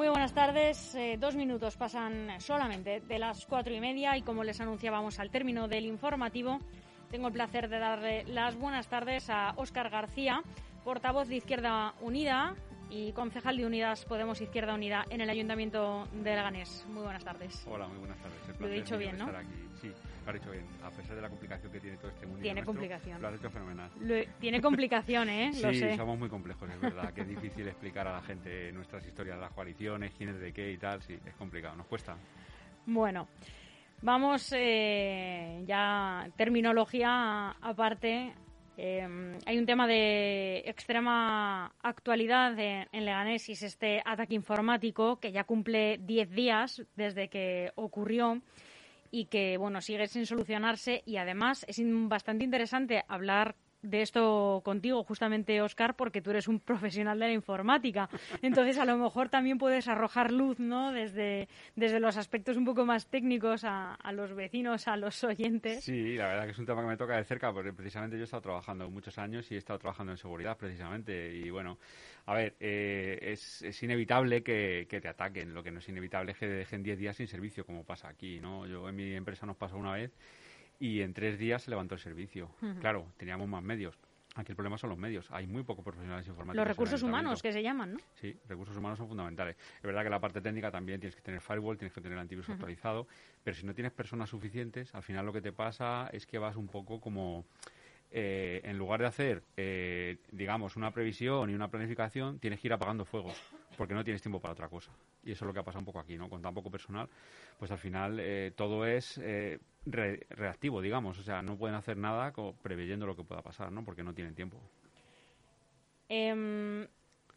Muy buenas tardes. Eh, dos minutos pasan solamente de las cuatro y media y como les anunciábamos al término del informativo, tengo el placer de darle las buenas tardes a Óscar García, portavoz de Izquierda Unida y concejal de Unidas Podemos Izquierda Unida en el Ayuntamiento de Leganés. Muy buenas tardes. Hola, muy buenas tardes. Lo he dicho bien, ¿no? Sí, lo has dicho bien. A pesar de la complicación que tiene todo este mundo. Tiene complicación. Lo has hecho fenomenal. tiene complicación, ¿eh? sí, somos muy complejos, es verdad. que es difícil explicar a la gente nuestras historias de las coaliciones, quién es de qué y tal. Sí, es complicado, nos cuesta. Bueno. Vamos, eh, ya terminología aparte. Eh, hay un tema de extrema actualidad en Leganés y es este ataque informático que ya cumple 10 días desde que ocurrió y que bueno sigue sin solucionarse y además es bastante interesante hablar de esto contigo, justamente, Oscar, porque tú eres un profesional de la informática. Entonces, a lo mejor también puedes arrojar luz, ¿no? Desde, desde los aspectos un poco más técnicos a, los vecinos, a los oyentes. Sí, la verdad que es un tema que me toca de cerca, porque precisamente yo he estado trabajando muchos años y he estado trabajando en seguridad, precisamente. Y bueno, a ver, eh, es, es, inevitable que, que, te ataquen. Lo que no es inevitable es que te dejen 10 días sin servicio, como pasa aquí, ¿no? Yo en mi empresa nos pasó una vez y en tres días se levantó el servicio. Claro, teníamos más medios. Aquí el problema son los medios. Hay muy pocos profesionales informáticos. Los recursos humanos que se llaman, ¿no? Sí, recursos humanos son fundamentales. Es verdad que la parte técnica también tienes que tener firewall, tienes que tener antivirus actualizado, pero si no tienes personas suficientes, al final lo que te pasa es que vas un poco como eh, en lugar de hacer, eh, digamos, una previsión y una planificación, tienes que ir apagando fuegos, porque no tienes tiempo para otra cosa. Y eso es lo que ha pasado un poco aquí, ¿no? Con tan poco personal, pues al final eh, todo es reactivo, digamos. O sea, no pueden hacer nada preveyendo lo que pueda pasar, ¿no? Porque no tienen tiempo. Em,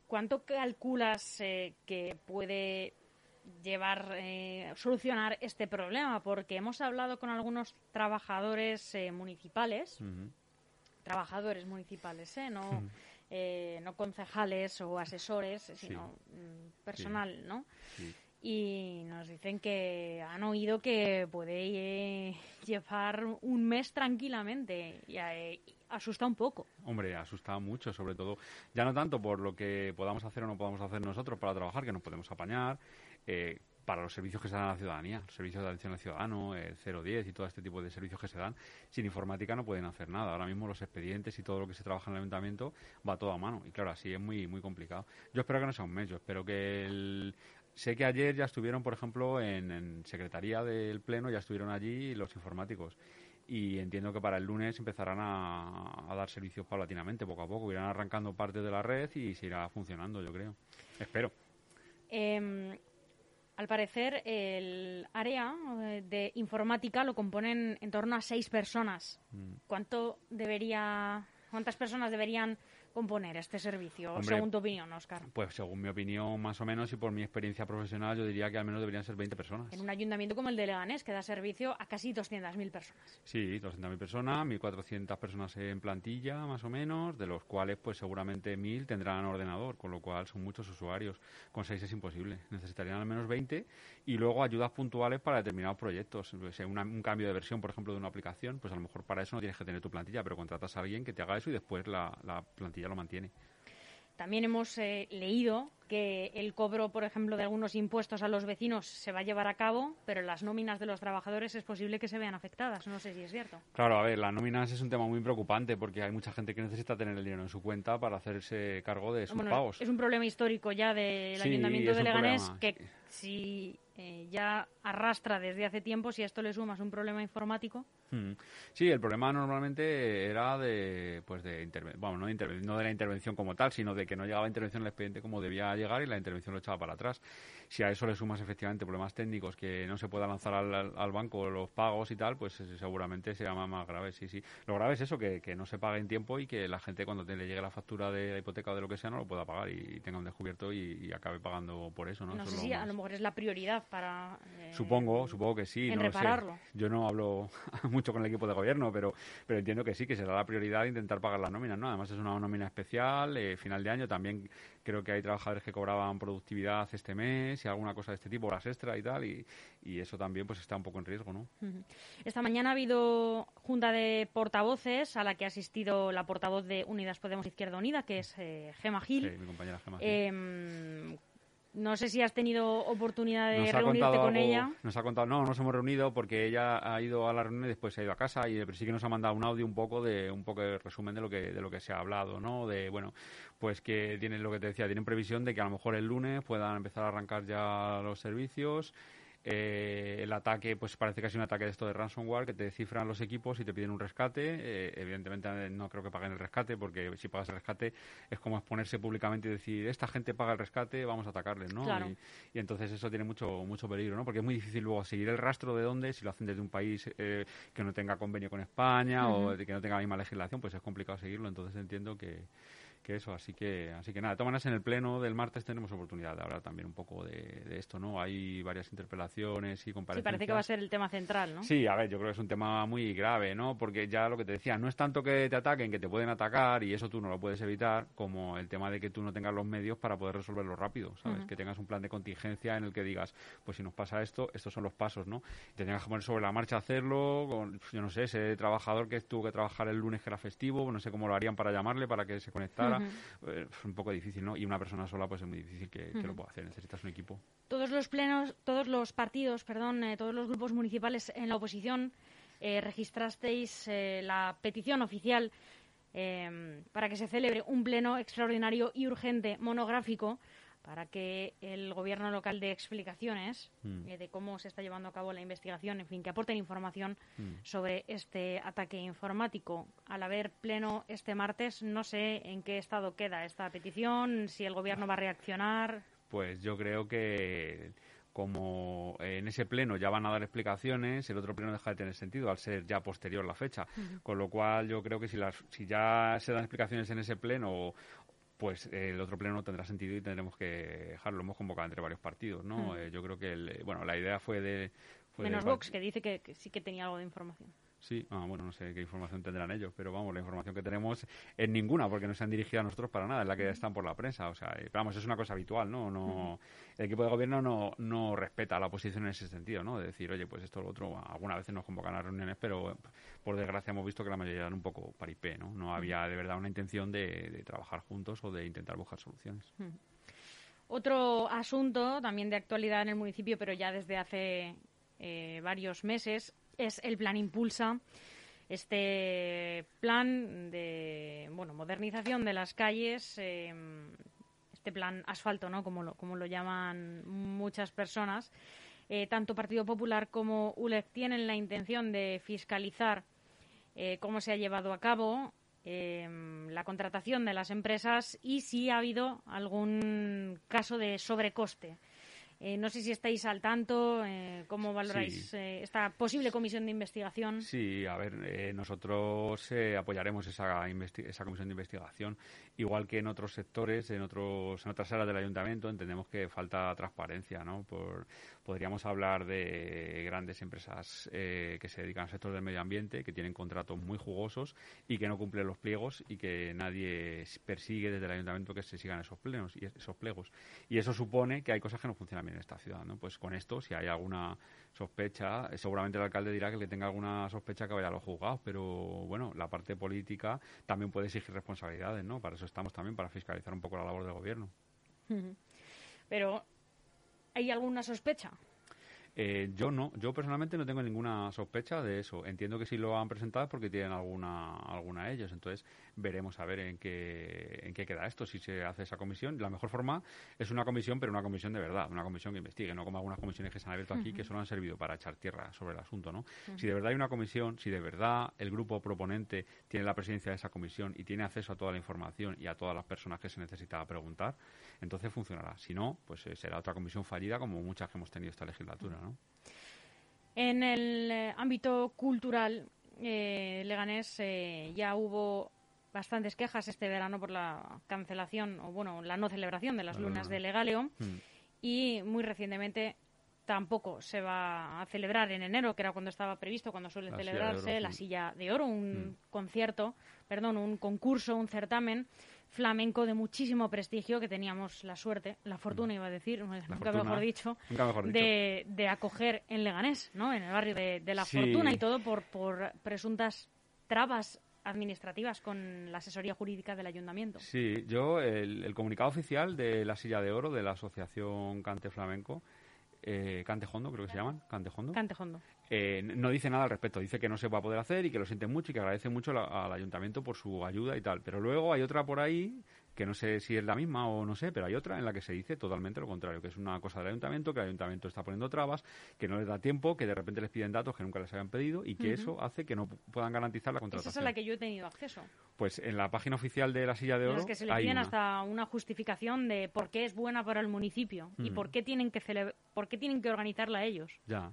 ¿Cuánto calculas que puede llevar, solucionar este problema? Porque hemos hablado con algunos trabajadores municipales trabajadores municipales, ¿eh? no, eh, no concejales o asesores, sino mm, personal, ¿no? Y nos dicen que han oído que puede eh, llevar un mes tranquilamente y, asusta un poco. Hombre, asusta mucho, sobre todo, ya no tanto por lo que podamos hacer o no podamos hacer nosotros para trabajar, que nos podemos apañar, eh, para los servicios que se dan a la ciudadanía, los servicios de atención al ciudadano, el 010 y todo este tipo de servicios que se dan, sin informática no pueden hacer nada. Ahora mismo los expedientes y todo lo que se trabaja en el ayuntamiento va todo a mano y claro, así es muy muy complicado. Yo espero que no sea un mes, yo espero que el... Sé que ayer ya estuvieron, por ejemplo, en, Secretaría del Pleno, ya estuvieron allí los informáticos y entiendo que para el lunes empezarán a, dar servicios paulatinamente, poco a poco. Irán arrancando parte de la red y se irá funcionando, yo creo. Espero. Em, al parecer, el área eh, de informática lo componen en torno a seis personas. Mm. ¿Cuánto debería, cuántas personas deberían componer este servicio, según tu opinión, Oscar? Pues según mi opinión, más o menos, y por mi experiencia profesional, yo diría que al menos deberían ser 20 personas. En un ayuntamiento como el de Leganés, que da servicio a casi 200.000 personas. Sí, 200.000 personas, 1.400 personas en plantilla, más o menos, de los cuales, pues seguramente 1.000 tendrán ordenador, con lo cual son muchos usuarios. Con 6 es imposible. Necesitarían al menos 20 y luego ayudas puntuales para determinados proyectos. Pues, un cambio de versión, por ejemplo, de una aplicación, pues a lo mejor para eso no tienes que tener tu plantilla, pero contratas a alguien que te haga eso y después la, la plantilla lo mantiene. También hemos eh, leído que el cobro, por ejemplo, de algunos impuestos a los vecinos se va a llevar a cabo, pero las nóminas de los trabajadores es posible que se vean afectadas. No sé si es cierto. Claro, a ver, las nóminas es un tema muy preocupante porque hay mucha gente que necesita tener el dinero en su cuenta para hacerse cargo de sus pagos. Es un problema histórico ya del Ayuntamiento de Leganés que si eh, ya arrastra desde hace tiempo, si a esto le sumas un problema informático. Hmm. Sí, el problema normalmente era de, pues de bueno, no de, no de la intervención como tal, sino de que no llegaba intervención al expediente como debía llegar y la intervención lo echaba para atrás. Si a eso le sumas efectivamente problemas técnicos, que no se pueda lanzar al, banco los pagos y tal, pues eh, seguramente será más, más grave. Sí, sí. Lo grave es eso, que, que no se pague en tiempo y que la gente cuando le llegue la factura de la hipoteca o de lo que sea no lo pueda pagar y, tenga un descubierto y, acabe pagando por eso, ¿no? no sé si a lo mejor es la prioridad para... Eh, supongo, supongo que sí. En repararlo. Yo no hablo mucho con el equipo de gobierno, pero, pero entiendo que sí, que será la prioridad intentar pagar las nóminas, ¿no? Además es una nómina especial, eh, final de año también creo que hay trabajadores que cobraban productividad este mes y alguna cosa de este tipo, horas extra y tal, y, y eso también pues está un poco en riesgo, ¿no? Esta mañana ha habido junta de portavoces a la que ha asistido la portavoz de Unidas Podemos Izquierda Unida, que es eh, Gema Gil. Sí, mi compañera Gema Gil. Em, No sé si has tenido oportunidad de reunirte con ella. Nos ha contado, no, nos hemos reunido porque ella ha ido a la reunión y después se ha ido a casa y sí que nos ha mandado un audio un poco de un poco de resumen de lo que de lo que se ha hablado, ¿no? De bueno, pues que tienen lo que te decía, tienen previsión de que a lo mejor el lunes puedan empezar a arrancar ya los servicios eh, el ataque, pues parece que es un ataque de esto de ransomware, que te cifran los equipos y te piden un rescate. Eh, evidentemente no creo que paguen el rescate, porque si pagas el rescate es como exponerse públicamente y decir, esta gente paga el rescate, vamos a atacarles, ¿no? Y, entonces eso tiene mucho mucho peligro, ¿no? Porque es muy difícil luego seguir el rastro de dónde, si lo hacen desde un país eh, que no tenga convenio con España o de que no tenga la misma legislación, pues es complicado seguirlo. Entonces entiendo que que eso, así que, así que nada, tomas en el pleno del martes tenemos oportunidad de hablar también un poco de, esto, ¿no? Hay varias interpelaciones y comparecencias. Sí, parece que va a ser el tema central, ¿no? Sí, a ver, yo creo que es un tema muy grave, ¿no? Porque ya lo que te decía, no es tanto que te ataquen, que te pueden atacar y eso tú no lo puedes evitar, como el tema de que tú no tengas los medios para poder resolverlo rápido, ¿sabes? Que tengas un plan de contingencia en el que digas, pues si nos pasa esto, estos son los pasos, ¿no? te tengas que poner sobre la marcha hacerlo, con, yo no sé, ese trabajador que tuvo que trabajar el lunes que era festivo, no sé cómo lo harían para llamarle, para que se conectara es pues, un poco difícil, ¿no? Y una persona sola pues es muy difícil que, lo pueda hacer, necesitas un equipo. Todos los plenos, todos los partidos, perdón, eh, todos los grupos municipales en la oposición eh, registrasteis eh, la petición oficial para que se celebre un pleno extraordinario y urgente monográfico para que el gobierno local dé explicaciones mm. eh, de cómo se está llevando a cabo la investigación, en fin, que aporten información mm. sobre este ataque informático. Al haber pleno este martes, no sé en qué estado queda esta petición, si el gobierno va a reaccionar. Pues yo creo que como en ese pleno ya van a dar explicaciones, el otro pleno deja de tener sentido al ser ya posterior la fecha. Con lo cual yo creo que si, las, si ya se dan explicaciones en ese pleno pues el otro pleno no tendrá sentido y tendremos que dejarlo. Hemos convocado entre varios partidos, ¿no? Hmm. Eh, yo creo que, el, bueno, la idea fue de... Menos Vox, que dice que, sí que tenía algo de información. Sí, ah, bueno, no sé qué información tendrán ellos, pero vamos, la información que tenemos es ninguna, porque no se han dirigido a nosotros para nada, es la que están por la prensa. O sea, vamos, es una cosa habitual, ¿no? no El equipo de gobierno no, no respeta la oposición en ese sentido, ¿no? De decir, oye, pues esto o lo otro, algunas veces nos convocan a reuniones, pero por desgracia hemos visto que la mayoría eran un poco paripé, ¿no? No había de verdad una intención de, trabajar juntos o de intentar buscar soluciones. Otro asunto también de actualidad en el municipio, pero ya desde hace eh, varios meses, es el plan Impulsa, este plan de bueno modernización de las calles, em, este plan asfalto, ¿no? Como lo, como lo llaman muchas personas. Eh, tanto Partido Popular como ULEG tienen la intención de fiscalizar eh, cómo se ha llevado a cabo em, la contratación de las empresas y si ha habido algún caso de sobrecoste. Eh, no sé si estáis al tanto, eh, cómo valoráis eh, esta posible comisión de investigación. Sí, a ver, nosotros apoyaremos esa, esa comisión de investigación, igual que en otros sectores, en otros en otras áreas del ayuntamiento, entendemos que falta transparencia, ¿no? Por, podríamos hablar de grandes empresas que se dedican al sector del medio ambiente, que tienen contratos muy jugosos y que no cumplen los pliegos y que nadie persigue desde el ayuntamiento que se sigan esos pliegos y esos pliegos. Y eso supone que hay cosas que no funcionan bien en esta ciudad, ¿no? Pues con esto, si hay alguna sospecha, eh, seguramente el alcalde dirá que le tenga alguna sospecha que vaya a los juzgados, pero bueno, la parte política también puede exigir responsabilidades, ¿no? Para eso estamos también, para fiscalizar un poco la labor del gobierno. Pero, ¿hay alguna sospecha? Eh, yo no, yo personalmente no tengo ninguna sospecha de eso. Entiendo que si lo han presentado es porque tienen alguna, alguna ellos. Entonces veremos a ver en qué, en qué queda esto, si se hace esa comisión. La mejor forma es una comisión, pero una comisión de verdad, una comisión que investigue, no como algunas comisiones que se han abierto aquí que solo han servido para echar tierra sobre el asunto. ¿no? Si de verdad hay una comisión, si de verdad el grupo proponente tiene la presidencia de esa comisión y tiene acceso a toda la información y a todas las personas que se necesita preguntar, entonces funcionará. Si no, pues eh, será otra comisión fallida como muchas que hemos tenido esta legislatura. ¿no? En el eh, ámbito cultural, eh, Leganés eh, ya hubo bastantes quejas este verano por la cancelación o bueno la no celebración de las lunas de Legaleo mm. y muy recientemente tampoco se va a celebrar en enero, que era cuando estaba previsto, cuando suele celebrarse la silla de oro, un mm. concierto, perdón, un concurso, un certamen flamenco de muchísimo prestigio que teníamos la suerte, la fortuna iba a decir, nunca, mejor dicho, De, de, acoger en Leganés, ¿no? en el barrio de, la fortuna y todo por, por presuntas trabas administrativas con la asesoría jurídica del ayuntamiento. Sí, yo, el, comunicado oficial de la Silla de Oro de la Asociación Cante Flamenco, eh, Cantejondo creo que se llaman, Cantejondo. Cantejondo. Eh, no dice nada al respecto, dice que no se va a poder hacer y que lo siente mucho y que agradece mucho al ayuntamiento por su ayuda y tal. Pero luego hay otra por ahí que no sé si es la misma o no sé, pero hay otra en la que se dice totalmente lo contrario, que es una cosa del ayuntamiento, que el ayuntamiento está poniendo trabas, que no les da tiempo, que de repente les piden datos que nunca les habían pedido y que eso hace que no puedan garantizar la contratación. Esa es a la que yo he tenido acceso. Pues en la página oficial de la silla de oro. Es que se le piden hasta una justificación de por qué es buena para el municipio y por qué tienen que por qué tienen que organizarla ellos. Ya.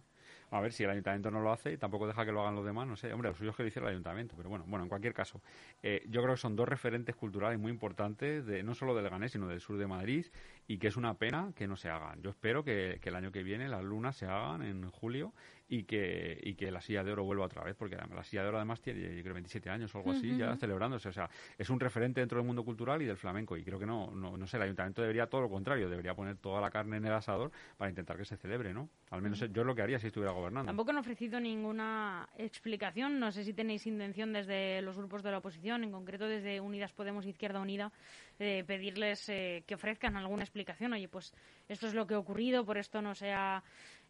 A ver, si el ayuntamiento no lo hace y tampoco deja que lo hagan los demás, no sé. Hombre, lo suyo es que lo el ayuntamiento, pero bueno, bueno, en cualquier caso, eh, yo creo que son dos referentes culturales muy importantes, de, no solo del Leganés, sino del sur de Madrid, y que es una pena que no se hagan. Yo espero que, que el año que viene las lunas se hagan en julio y que, y que la silla de oro vuelva otra vez, porque la silla de oro además tiene, yo creo, 27 años o algo así, ya celebrándose. O sea, es un referente dentro del mundo cultural y del flamenco. Y creo que no, no, no sé, el ayuntamiento debería todo lo contrario, debería poner toda la carne en el asador para intentar que se celebre, ¿no? Al menos yo es lo que haría si estuviera gobernando. Tampoco han ofrecido ninguna explicación. No sé si tenéis intención desde los grupos de la oposición, en concreto desde Unidas Podemos Izquierda Unida, de pedirles eh, que ofrezcan alguna explicación. Oye, pues esto es lo que ha ocurrido, por esto no se ha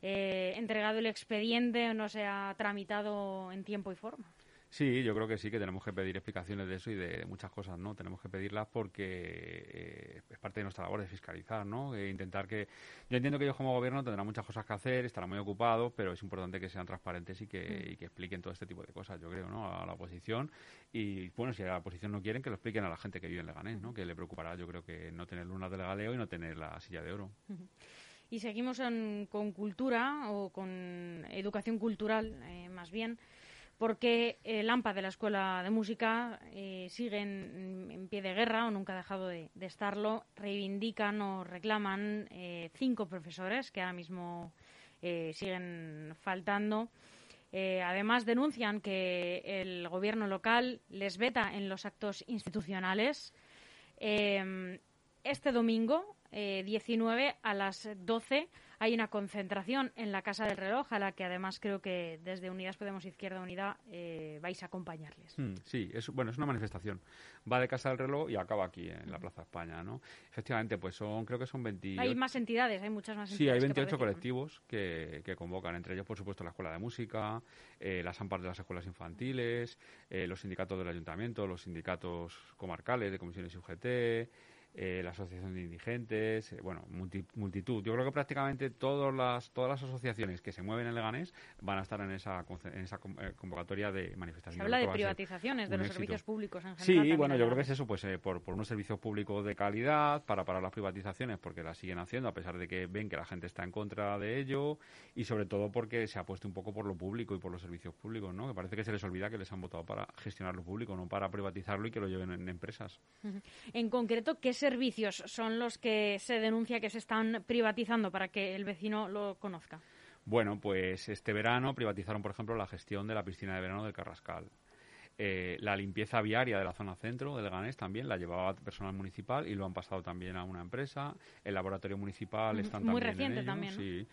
eh, entregado el expediente o no se ha tramitado en tiempo y forma. Sí, yo creo que sí, que tenemos que pedir explicaciones de eso y de, muchas cosas, ¿no? Tenemos que pedirlas porque eh, es parte de nuestra labor de fiscalizar, ¿no? E intentar que... Yo entiendo que ellos como gobierno tendrán muchas cosas que hacer, estarán muy ocupados, pero es importante que sean transparentes y que, mm. y que expliquen todo este tipo de cosas, yo creo, ¿no? A la oposición. Y, bueno, si a la oposición no quieren, que lo expliquen a la gente que vive en Leganés, ¿no? Que le preocupará, yo creo que no tener lunas de legaleo y no tener la silla de oro. Y seguimos con cultura o con educación cultural, eh, más bien, porque el AMPA de la Escuela de Música eh, sigue en, pie de guerra o nunca ha dejado de, estarlo. Reivindican o reclaman eh, cinco profesores que ahora mismo siguen faltando. además, denuncian que el gobierno local les veta en los actos institucionales. Este domingo, 19 eh, a las 12 hay una concentración en la Casa del Reloj, a la que además creo que desde Unidas Podemos Izquierda Unida eh, vais a acompañarles. Hmm, sí, es, bueno, es una manifestación. Va de Casa del Reloj y acaba aquí, en la Plaza España, ¿no? Efectivamente, pues son, creo que son 28... Hay más entidades, hay muchas más entidades. Sí, hay 28 colectivos que, que, convocan, entre ellos, por supuesto, la Escuela de Música, eh, las AMPAR de las escuelas infantiles, los sindicatos del ayuntamiento, los sindicatos comarcales de comisiones UGT eh, la Asociación de Indigentes, eh, bueno, multitud. Yo creo que prácticamente todas las, todas las asociaciones que se mueven en Leganés van a estar en esa, en esa eh, convocatoria de manifestación. Se habla de privatizaciones de los servicios públicos en general. Sí, bueno, yo creo que es eso, pues por, por unos servicios públicos de calidad, para parar las privatizaciones, porque las siguen haciendo, a pesar de que ven que la gente está en contra de ello, y sobre todo porque se ha puesto un poco por lo público y por los servicios públicos, ¿no? Que parece que se les olvida que les han votado para gestionar lo público, no para privatizarlo y que lo lleven en empresas. En concreto, ¿qué servicios son los que se denuncia que se están privatizando para que el vecino lo conozca? Bueno, pues este verano privatizaron, por ejemplo, la gestión de la piscina de verano del Carrascal. Eh, la limpieza viaria de la zona centro del Ganés también la llevaba personal municipal y lo han pasado también a una empresa. El laboratorio municipal está están Muy también reciente también. Sí.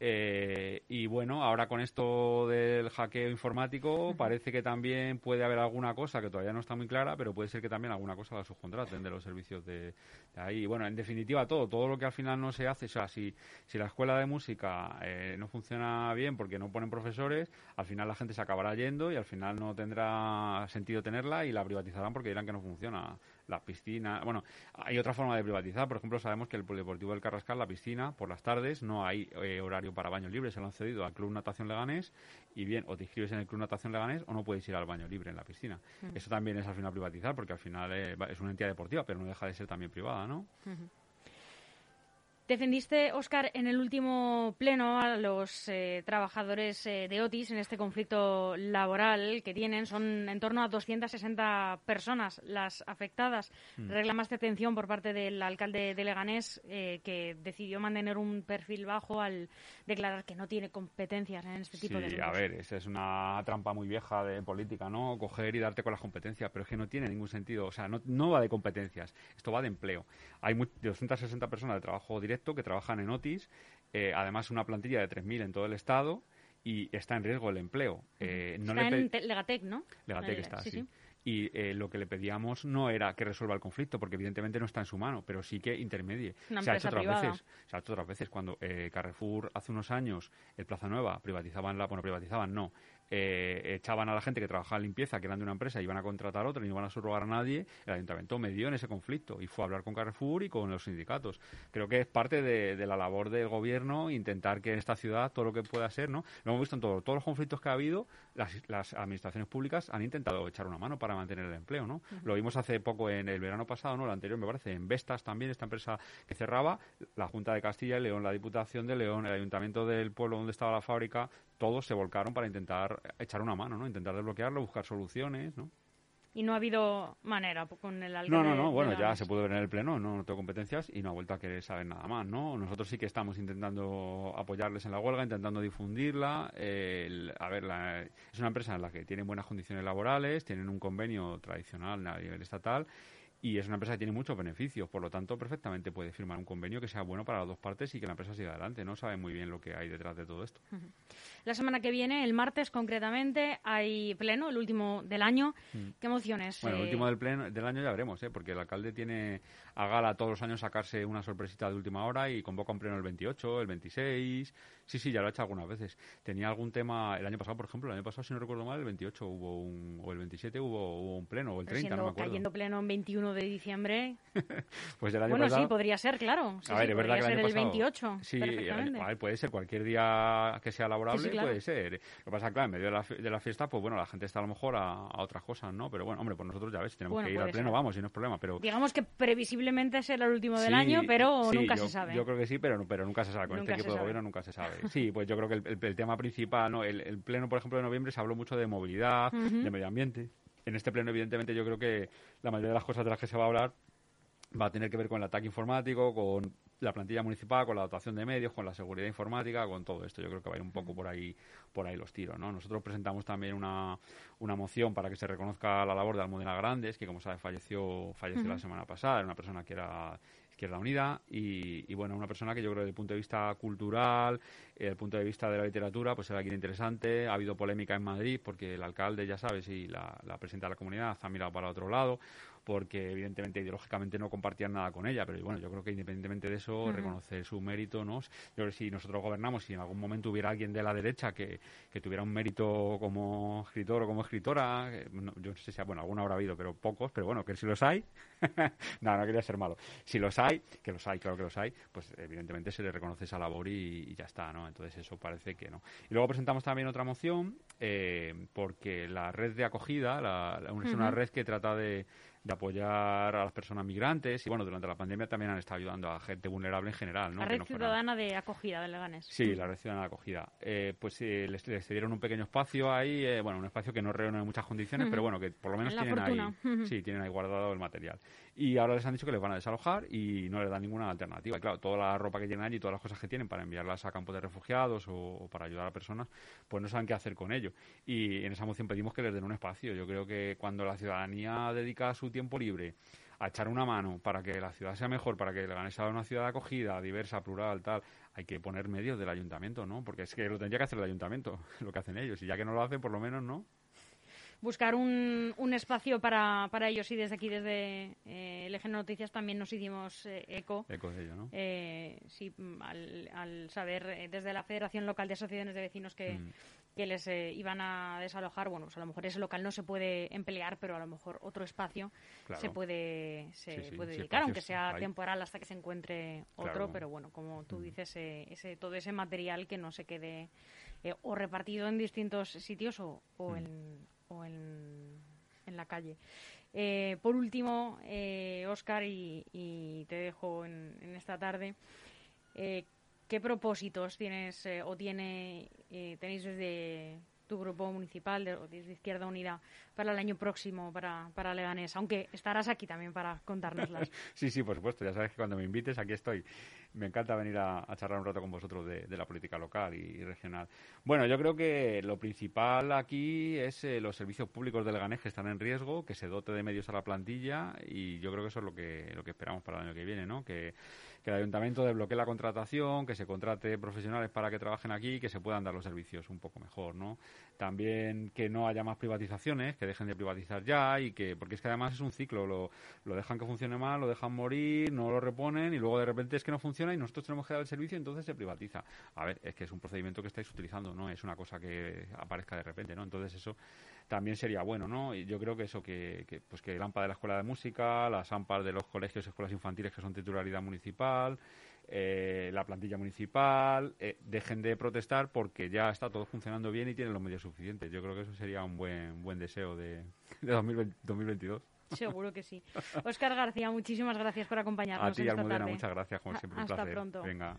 Eh, y bueno, ahora con esto del hackeo informático parece que también puede haber alguna cosa que todavía no está muy clara, pero puede ser que también alguna cosa la subcontraten de los servicios de, ahí. Bueno, en definitiva todo, todo lo que al final no se hace, o sea, si, si la escuela de música eh, no funciona bien porque no ponen profesores, al final la gente se acabará yendo y al final no tendrá sentido tenerla y la privatizarán porque dirán que no funciona las piscinas. Bueno, hay otra forma de privatizar. Por ejemplo, sabemos que el Polideportivo del Carrascal, la piscina, por las tardes no hay eh, horario para baño libre. Se lo han cedido al Club Natación Leganés y bien, o te inscribes en el Club Natación Leganés o no puedes ir al baño libre en la piscina. Eso también es al final privatizar porque al final eh, es una entidad deportiva, pero no deja de ser también privada, ¿no? Defendiste, Oscar, en el último pleno a los eh, trabajadores eh, de Otis en este conflicto laboral que tienen. Son en torno a 260 personas las afectadas. Mm. Reclamaste atención por parte del alcalde de Leganés, eh, que decidió mantener un perfil bajo al declarar que no tiene competencias en este tipo de Sí, a ver, esa es una trampa muy vieja de política, ¿no? Coger y darte con las competencias, pero es que no tiene ningún sentido. O sea, no, no va de competencias, esto va de empleo. Hay 260 personas de trabajo directo que trabajan en Otis, eh, además una plantilla de 3.000 en todo el estado y está en riesgo el empleo. Eh, no está en Legatec, ¿no? Legatec está, sí. y eh, lo que le pedíamos no era que resuelva el conflicto, porque evidentemente no está en su mano, pero sí que intermedie. se ha hecho otras veces, se ha hecho otras veces cuando eh, Carrefour hace unos años, el Plaza Nueva, privatizaban la, bueno, privatizaban no, eh, echaban a la gente que trabajaba en limpieza, que eran de una empresa, y iban a contratar a otra y no iban a subrogar a nadie, el ayuntamiento me dio en ese conflicto y fue a hablar con Carrefour y con los sindicatos. Creo que es parte de, la labor del gobierno intentar que en esta ciudad todo lo que pueda ser, ¿no? Lo hemos visto en todo, todos los conflictos que ha habido, las, administraciones públicas han intentado echar una mano para mantener el empleo, ¿no? Lo vimos hace poco en el verano pasado, ¿no? El anterior me parece, en Vestas también, esta empresa que cerraba, la Junta de Castilla y León, la Diputación de León, el Ayuntamiento del pueblo donde estaba la fábrica, todos se volcaron para intentar echar una mano, ¿no? Intentar desbloquearlo, buscar soluciones, ¿no? Y no ha habido manera con el alcalde. No, no, no. Bueno, ya se puede ver en el pleno, no, tengo competencias y no ha vuelto a querer saber nada más, ¿no? Nosotros sí que estamos intentando apoyarles en la huelga, intentando difundirla. a ver, es una empresa en la que tienen buenas condiciones laborales, tienen un convenio tradicional a nivel estatal y es una empresa que tiene muchos beneficios, por lo tanto, perfectamente puede firmar un convenio que sea bueno para las dos partes y que la empresa siga adelante. No sabe muy bien lo que hay detrás de todo esto. La semana que viene, el martes concretamente, hay pleno, el último del año. Mm. ¿Qué emociones? Bueno, el eh? último del, pleno, del año ya veremos, ¿eh? porque el alcalde tiene a gala todos los años sacarse una sorpresita de última hora y convoca un pleno el 28, el 26. Sí, sí, ya lo ha hecho algunas veces. Tenía algún tema, el año pasado, por ejemplo, el año pasado, si no recuerdo mal, el 28 hubo un, o el 27 hubo, un pleno, o el 30, no me acuerdo. Cayendo pleno en 21 de diciembre. pues el año bueno, sí, podría ser, claro. a ver, es verdad que el, el 28. Sí, a ver, puede ser cualquier día que sea laborable, puede ser. Lo que pasa, claro, en medio de la, fiesta, pues bueno, la gente está a lo mejor a, otras cosas, ¿no? Pero bueno, hombre, pues nosotros ya ves, si tenemos que ir al pleno, vamos, y no es problema. pero Digamos que previsiblemente será el último del año, pero nunca se sabe. Yo creo que sí, pero, pero nunca se sabe. Con este tipo de gobierno nunca se sabe. Sí, pues yo creo que el, tema principal, ¿no? El, pleno, por ejemplo, de noviembre se habló mucho de movilidad, de medio ambiente. En este pleno, evidentemente, yo creo que la mayoría de las cosas de las que se va a hablar va a tener que ver con el ataque informático, con la plantilla municipal, con la dotación de medios, con la seguridad informática, con todo esto. Yo creo que va a ir un poco por ahí, por ahí los tiros, ¿no? Nosotros presentamos también una, una moción para que se reconozca la labor de Almudena Grandes, que como sabe falleció, falleció la semana pasada, era una persona que era Izquierda Unida y, bueno, una persona que yo creo desde el punto de vista cultural, desde el punto de vista de la literatura, pues era alguien interesante. Ha habido polémica en Madrid porque el alcalde, ya sabes, y la, la presidenta de la comunidad ha mirado para otro lado porque evidentemente ideológicamente no compartían nada con ella, pero bueno, yo creo que independientemente de eso, reconocer su mérito, ¿no? Yo creo que si nosotros gobernamos, si en algún momento hubiera alguien de la derecha que, que tuviera un mérito como escritor o como escritora, yo no sé si, bueno, alguno habrá habido, pero pocos, pero bueno, que si los hay, no, no quería ser malo, si los hay, que los hay, claro que los hay, pues evidentemente se le reconoce esa labor y, ya está, ¿no? Entonces eso parece que no. Y luego presentamos también otra moción, eh, porque la red de acogida, la, es una red que trata de de apoyar a las personas migrantes y bueno, durante la pandemia también han estado ayudando a gente vulnerable en general. ¿no? La red ciudadana de acogida de Leganes. Sí, la red ciudadana de acogida. Eh, pues sí, les, cedieron un pequeño espacio ahí, eh, bueno, un espacio que no reúne muchas condiciones, pero bueno, que por lo menos tienen ahí, sí, tienen ahí guardado el material. Y ahora les han dicho que les van a desalojar y no les dan ninguna alternativa. Y claro, toda la ropa que tienen allí, todas las cosas que tienen para enviarlas a campos de refugiados o, para ayudar a personas, pues no saben qué hacer con ello. Y en esa moción pedimos que les den un espacio. Yo creo que cuando la ciudadanía dedica su tiempo libre a echar una mano para que la ciudad sea mejor, para que Leganés sea una ciudad acogida, diversa, plural, tal, hay que poner medios del ayuntamiento, ¿no? Porque es que lo tendría que hacer el ayuntamiento, lo que hacen ellos. Y ya que no lo hacen, por lo menos, ¿no? buscar un, un espacio para, para ellos y desde aquí, desde eh, el Eje Noticias, también nos hicimos eh, eco. Eco de ello, ¿no? Eh, sí, al, al saber desde la Federación Local de Asociaciones de Vecinos que, mm. Que les iban a desalojar, bueno, pues a lo mejor ese local no se puede emplear, pero a lo mejor otro espacio se puede, se puede dedicar, aunque sea temporal hasta que se encuentre otro, pero bueno, como tú dices, ese, todo ese material que no se quede o repartido en distintos sitios o, o mm. en o en, en la calle. Eh, por último, eh, Oscar, y, te dejo en, esta tarde, eh, ¿qué propósitos tienes eh, o tiene tenéis desde tu grupo municipal de, desde Izquierda Unida para el año próximo para, para Leganés? Aunque estarás aquí también para contárnoslas. sí, sí, por supuesto. Ya sabes que cuando me invites aquí estoy. Me encanta venir a, charlar un rato con vosotros de, la política local y, regional. Bueno, yo creo que lo principal aquí es eh, los servicios públicos del Leganés que están en riesgo, que se dote de medios a la plantilla y yo creo que eso es lo que, lo que esperamos para el año que viene, ¿no? Que, que el ayuntamiento desbloquee la contratación, que se contrate profesionales para que trabajen aquí y que se puedan dar los servicios un poco mejor, ¿no? También que no haya más privatizaciones, que dejen de privatizar ya y que, porque es que además es un ciclo, lo, lo dejan que funcione mal, lo dejan morir, no lo reponen y luego de repente es que no funciona y nosotros tenemos que dar el servicio y entonces se privatiza. A ver, es que es un procedimiento que estáis utilizando, no es una cosa que aparezca de repente, ¿no? Entonces eso también sería bueno, ¿no? Y yo creo que eso, que, que pues que el AMPA de la Escuela de Música, las AMPAs de los colegios y escuelas infantiles que son titularidad municipal, eh, la plantilla municipal, eh, dejen de protestar porque ya está todo funcionando bien y tienen los medios suficientes. Yo creo que eso sería un buen buen deseo de, de 2022. Seguro que sí. Oscar García, muchísimas gracias por acompañarnos. A ti, Almudena, muchas gracias, como siempre. Hasta pronto. Venga.